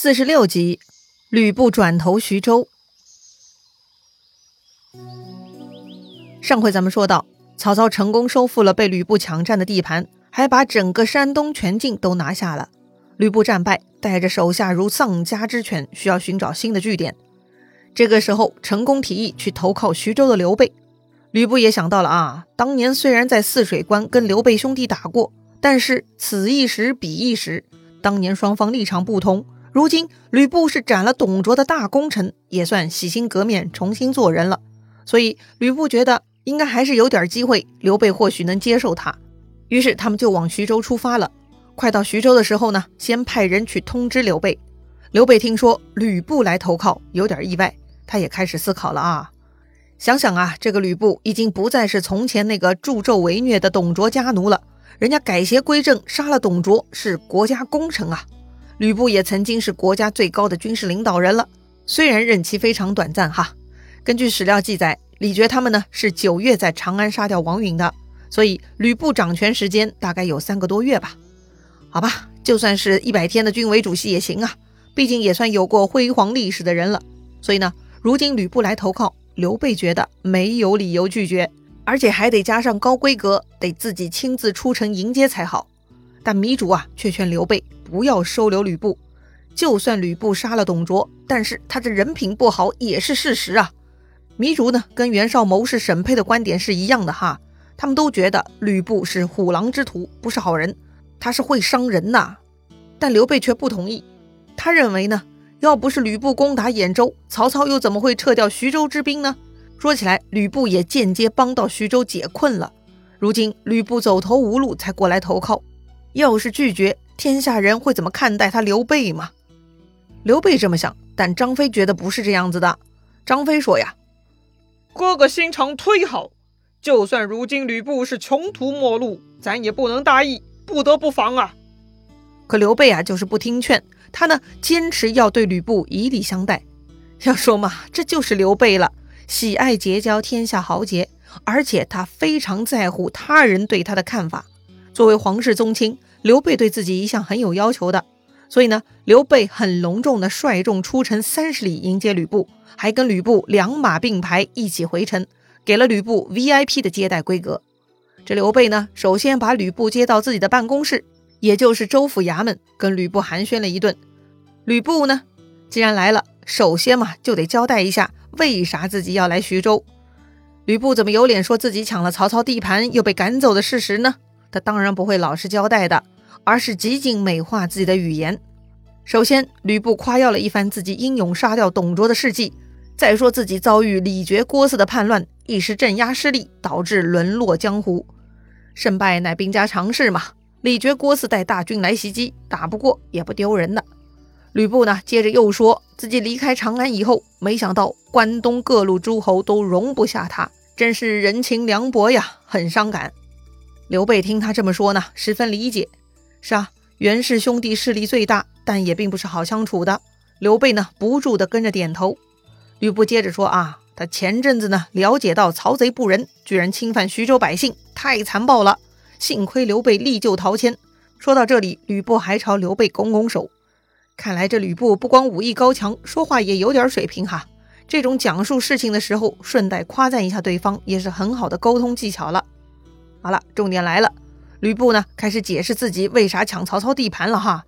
四十六集，吕布转投徐州。上回咱们说到，曹操成功收复了被吕布抢占的地盘，还把整个山东全境都拿下了。吕布战败，带着手下如丧家之犬，需要寻找新的据点。这个时候，成功提议去投靠徐州的刘备。吕布也想到了啊，当年虽然在汜水关跟刘备兄弟打过，但是此一时彼一时，当年双方立场不同。如今吕布是斩了董卓的大功臣，也算洗心革面，重新做人了。所以吕布觉得应该还是有点机会，刘备或许能接受他。于是他们就往徐州出发了。快到徐州的时候呢，先派人去通知刘备。刘备听说吕布来投靠，有点意外，他也开始思考了啊。想想啊，这个吕布已经不再是从前那个助纣为虐的董卓家奴了，人家改邪归正，杀了董卓，是国家功臣啊。吕布也曾经是国家最高的军事领导人了，虽然任期非常短暂哈。根据史料记载，李傕他们呢是九月在长安杀掉王允的，所以吕布掌权时间大概有三个多月吧。好吧，就算是一百天的军委主席也行啊，毕竟也算有过辉煌历史的人了。所以呢，如今吕布来投靠，刘备觉得没有理由拒绝，而且还得加上高规格，得自己亲自出城迎接才好。但糜竺啊，却劝刘备。不要收留吕布，就算吕布杀了董卓，但是他这人品不好也是事实啊。糜竺呢，跟袁绍谋士沈佩的观点是一样的哈，他们都觉得吕布是虎狼之徒，不是好人，他是会伤人呐。但刘备却不同意，他认为呢，要不是吕布攻打兖州，曹操又怎么会撤掉徐州之兵呢？说起来，吕布也间接帮到徐州解困了。如今吕布走投无路才过来投靠，要是拒绝。天下人会怎么看待他刘备吗？刘备这么想，但张飞觉得不是这样子的。张飞说呀：“哥哥心肠忒好，就算如今吕布是穷途末路，咱也不能大意，不得不防啊。”可刘备啊，就是不听劝，他呢坚持要对吕布以礼相待。要说嘛，这就是刘备了，喜爱结交天下豪杰，而且他非常在乎他人对他的看法。作为皇室宗亲。刘备对自己一向很有要求的，所以呢，刘备很隆重的率众出城三十里迎接吕布，还跟吕布两马并排一起回城，给了吕布 VIP 的接待规格。这刘备呢，首先把吕布接到自己的办公室，也就是州府衙门，跟吕布寒暄了一顿。吕布呢，既然来了，首先嘛就得交代一下为啥自己要来徐州。吕布怎么有脸说自己抢了曹操地盘又被赶走的事实呢？他当然不会老实交代的，而是极尽美化自己的语言。首先，吕布夸耀了一番自己英勇杀掉董卓的事迹，再说自己遭遇李傕、郭汜的叛乱，一时镇压失利，导致沦落江湖。胜败乃兵家常事嘛，李傕、郭汜带大军来袭击，打不过也不丢人的。吕布呢，接着又说自己离开长安以后，没想到关东各路诸侯都容不下他，真是人情凉薄呀，很伤感。刘备听他这么说呢，十分理解。是啊，袁氏兄弟势力最大，但也并不是好相处的。刘备呢，不住的跟着点头。吕布接着说啊，他前阵子呢，了解到曹贼不仁，居然侵犯徐州百姓，太残暴了。幸亏刘备力救陶谦。说到这里，吕布还朝刘备拱拱手。看来这吕布不光武艺高强，说话也有点水平哈。这种讲述事情的时候，顺带夸赞一下对方，也是很好的沟通技巧了。好了，重点来了，吕布呢开始解释自己为啥抢曹操地盘了哈？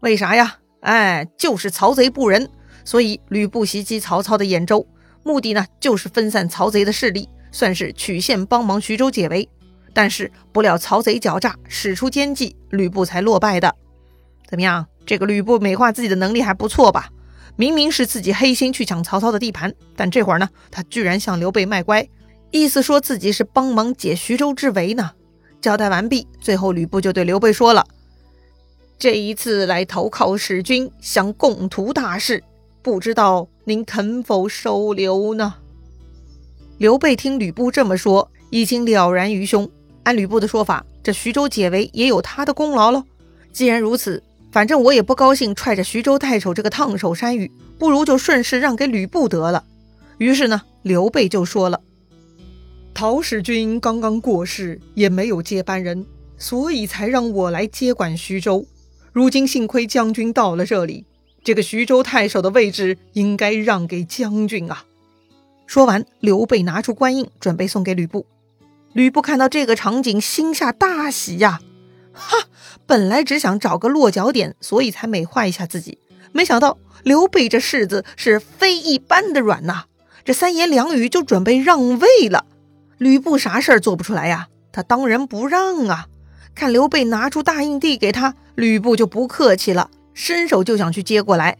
为啥呀？哎，就是曹贼不仁，所以吕布袭击曹操的兖州，目的呢就是分散曹贼的势力，算是曲线帮忙徐州解围。但是不料曹贼狡诈，使出奸计，吕布才落败的。怎么样？这个吕布美化自己的能力还不错吧？明明是自己黑心去抢曹操的地盘，但这会儿呢，他居然向刘备卖乖。意思说自己是帮忙解徐州之围呢。交代完毕，最后吕布就对刘备说了：“这一次来投靠使君，想共图大事，不知道您肯否收留呢？”刘备听吕布这么说，已经了然于胸。按吕布的说法，这徐州解围也有他的功劳喽。既然如此，反正我也不高兴踹着徐州太守这个烫手山芋，不如就顺势让给吕布得了。于是呢，刘备就说了。陶使君刚刚过世，也没有接班人，所以才让我来接管徐州。如今幸亏将军到了这里，这个徐州太守的位置应该让给将军啊。说完，刘备拿出官印，准备送给吕布。吕布看到这个场景，心下大喜呀！哈，本来只想找个落脚点，所以才美化一下自己，没想到刘备这柿子是非一般的软呐！这三言两语就准备让位了。吕布啥事儿做不出来呀？他当仁不让啊！看刘备拿出大印递给他，吕布就不客气了，伸手就想去接过来。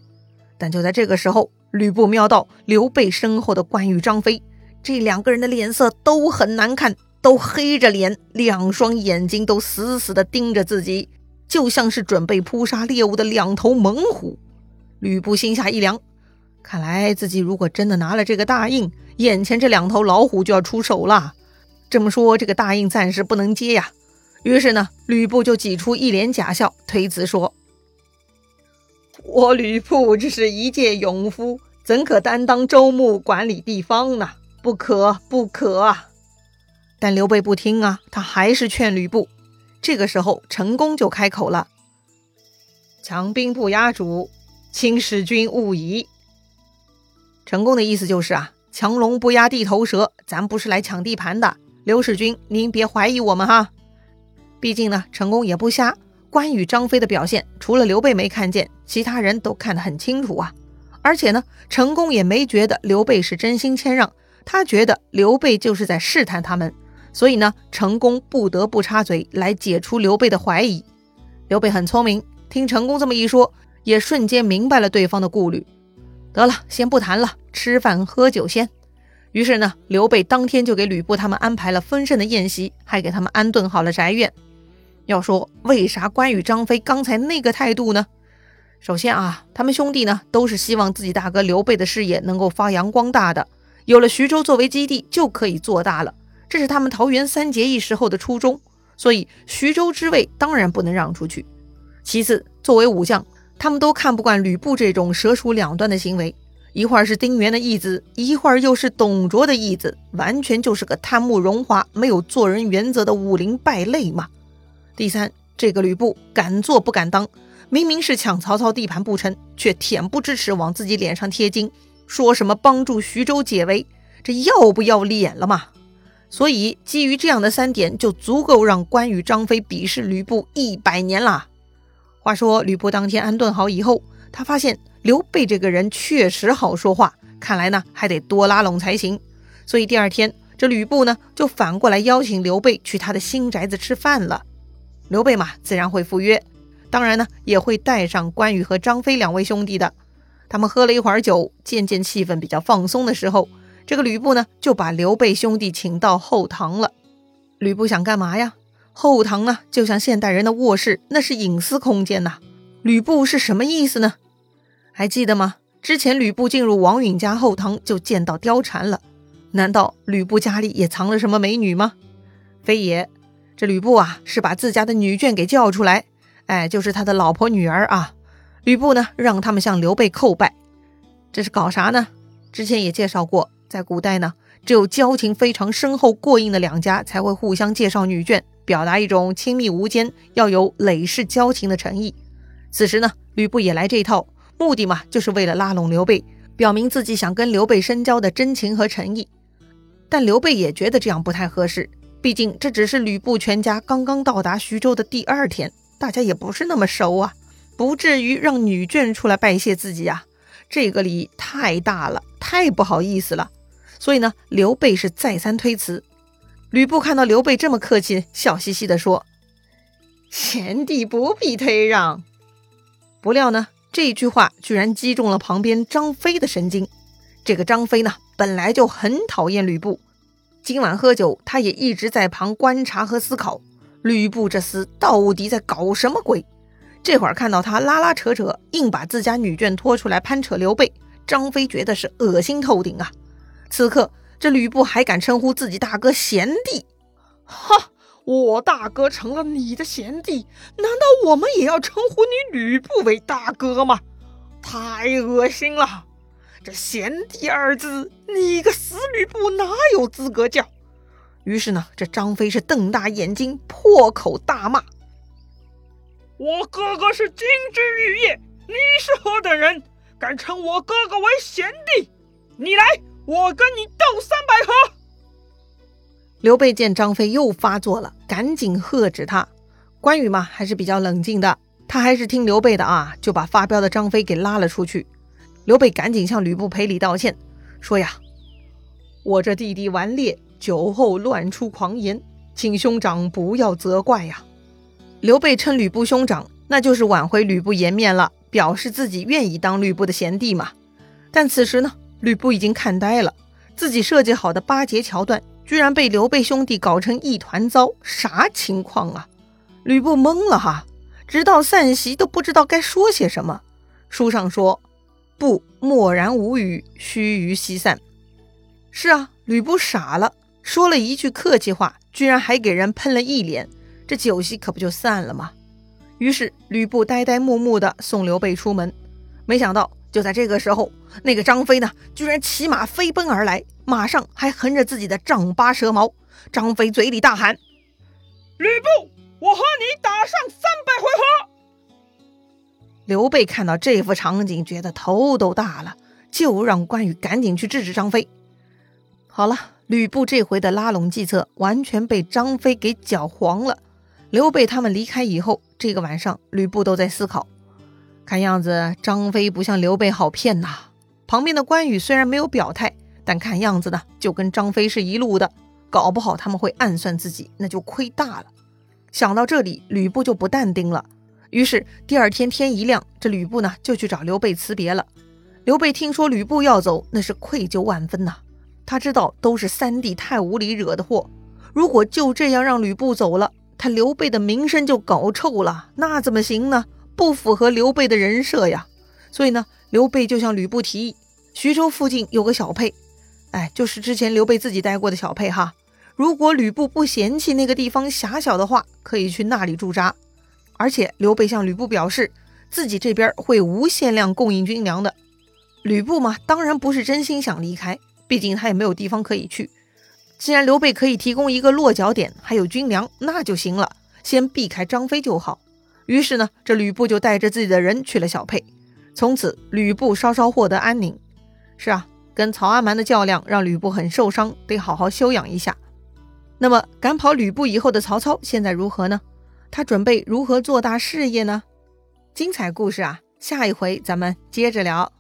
但就在这个时候，吕布瞄到刘备身后的关羽、张飞，这两个人的脸色都很难看，都黑着脸，两双眼睛都死死地盯着自己，就像是准备扑杀猎物的两头猛虎。吕布心下一凉，看来自己如果真的拿了这个大印，眼前这两头老虎就要出手了。这么说，这个大印暂时不能接呀。于是呢，吕布就挤出一脸假笑，推辞说。我吕布只是一介勇夫，怎可担当州牧管理地方呢？不可，不可啊！但刘备不听啊，他还是劝吕布。这个时候，陈宫就开口了：“强兵不压主，请使君勿疑。”陈宫的意思就是啊，强龙不压地头蛇，咱不是来抢地盘的。刘使君，您别怀疑我们哈。毕竟呢，陈宫也不瞎。关羽、张飞的表现，除了刘备没看见，其他人都看得很清楚啊。而且呢，陈宫也没觉得刘备是真心谦让，他觉得刘备就是在试探他们。所以呢，陈宫不得不插嘴来解除刘备的怀疑。刘备很聪明，听陈宫这么一说，也瞬间明白了对方的顾虑。得了，先不谈了，吃饭喝酒先。于是呢，刘备当天就给吕布他们安排了丰盛的宴席，还给他们安顿好了宅院。要说为啥关羽、张飞刚才那个态度呢？首先啊，他们兄弟呢都是希望自己大哥刘备的事业能够发扬光大的，有了徐州作为基地就可以做大了，这是他们桃园三结义时候的初衷。所以徐州之位当然不能让出去。其次，作为武将，他们都看不惯吕布这种蛇鼠两端的行为，一会儿是丁原的义子，一会儿又是董卓的义子，完全就是个贪慕荣华、没有做人原则的武林败类嘛。第三，这个吕布敢做不敢当，明明是抢曹操地盘不成，却恬不知耻往自己脸上贴金，说什么帮助徐州解围，这要不要脸了嘛？所以基于这样的三点，就足够让关羽、张飞鄙视吕布一百年了。话说吕布当天安顿好以后，他发现刘备这个人确实好说话，看来呢还得多拉拢才行。所以第二天，这吕布呢就反过来邀请刘备去他的新宅子吃饭了。刘备嘛，自然会赴约，当然呢，也会带上关羽和张飞两位兄弟的。他们喝了一会儿酒，渐渐气氛比较放松的时候，这个吕布呢，就把刘备兄弟请到后堂了。吕布想干嘛呀？后堂呢，就像现代人的卧室，那是隐私空间呐。吕布是什么意思呢？还记得吗？之前吕布进入王允家后堂，就见到貂蝉了。难道吕布家里也藏了什么美女吗？非也。这吕布啊，是把自家的女眷给叫出来，哎，就是他的老婆女儿啊。吕布呢，让他们向刘备叩拜，这是搞啥呢？之前也介绍过，在古代呢，只有交情非常深厚、过硬的两家才会互相介绍女眷，表达一种亲密无间、要有累世交情的诚意。此时呢，吕布也来这一套，目的嘛，就是为了拉拢刘备，表明自己想跟刘备深交的真情和诚意。但刘备也觉得这样不太合适。毕竟这只是吕布全家刚刚到达徐州的第二天，大家也不是那么熟啊，不至于让女眷出来拜谢自己啊。这个礼太大了，太不好意思了。所以呢，刘备是再三推辞。吕布看到刘备这么客气，笑嘻嘻地说：“贤弟不必推让。”不料呢，这句话居然击中了旁边张飞的神经。这个张飞呢，本来就很讨厌吕布。今晚喝酒，他也一直在旁观察和思考，吕布这厮到底在搞什么鬼？这会儿看到他拉拉扯扯，硬把自家女眷拖出来攀扯刘备，张飞觉得是恶心透顶啊！此刻这吕布还敢称呼自己大哥贤弟？哈，我大哥成了你的贤弟，难道我们也要称呼你吕布为大哥吗？太恶心了！这贤弟二字，你个死吕布哪有资格叫？于是呢，这张飞是瞪大眼睛，破口大骂：“我哥哥是金枝玉叶，你是何等人，敢称我哥哥为贤弟？你来，我跟你斗三百合。刘备见张飞又发作了，赶紧喝止他。关羽嘛，还是比较冷静的，他还是听刘备的啊，就把发飙的张飞给拉了出去。刘备赶紧向吕布赔礼道歉，说呀：“我这弟弟顽劣，酒后乱出狂言，请兄长不要责怪呀。”刘备称吕布兄长，那就是挽回吕布颜面了，表示自己愿意当吕布的贤弟嘛。但此时呢，吕布已经看呆了，自己设计好的巴结桥段。居然被刘备兄弟搞成一团糟，啥情况啊？吕布懵了哈，直到散席都不知道该说些什么。书上说：“不默然无语，须臾西散。”是啊，吕布傻了，说了一句客气话，居然还给人喷了一脸，这酒席可不就散了吗？于是吕布呆呆木木的送刘备出门，没想到。就在这个时候，那个张飞呢，居然骑马飞奔而来，马上还横着自己的丈八蛇矛。张飞嘴里大喊：“吕布，我和你打上三百回合！”刘备看到这幅场景，觉得头都大了，就让关羽赶紧去制止张飞。好了，吕布这回的拉拢计策完全被张飞给搅黄了。刘备他们离开以后，这个晚上吕布都在思考。看样子张飞不像刘备好骗呐。旁边的关羽虽然没有表态，但看样子呢，就跟张飞是一路的。搞不好他们会暗算自己，那就亏大了。想到这里，吕布就不淡定了。于是第二天天一亮，这吕布呢就去找刘备辞别了。刘备听说吕布要走，那是愧疚万分呐。他知道都是三弟太无理惹的祸，如果就这样让吕布走了，他刘备的名声就搞臭了，那怎么行呢？不符合刘备的人设呀，所以呢，刘备就向吕布提议，徐州附近有个小沛，哎，就是之前刘备自己待过的小沛哈。如果吕布不嫌弃那个地方狭小的话，可以去那里驻扎。而且刘备向吕布表示，自己这边会无限量供应军粮的。吕布嘛，当然不是真心想离开，毕竟他也没有地方可以去。既然刘备可以提供一个落脚点，还有军粮，那就行了，先避开张飞就好。于是呢，这吕布就带着自己的人去了小沛，从此吕布稍稍获得安宁。是啊，跟曹阿瞒的较量让吕布很受伤，得好好休养一下。那么赶跑吕布以后的曹操现在如何呢？他准备如何做大事业呢？精彩故事啊，下一回咱们接着聊。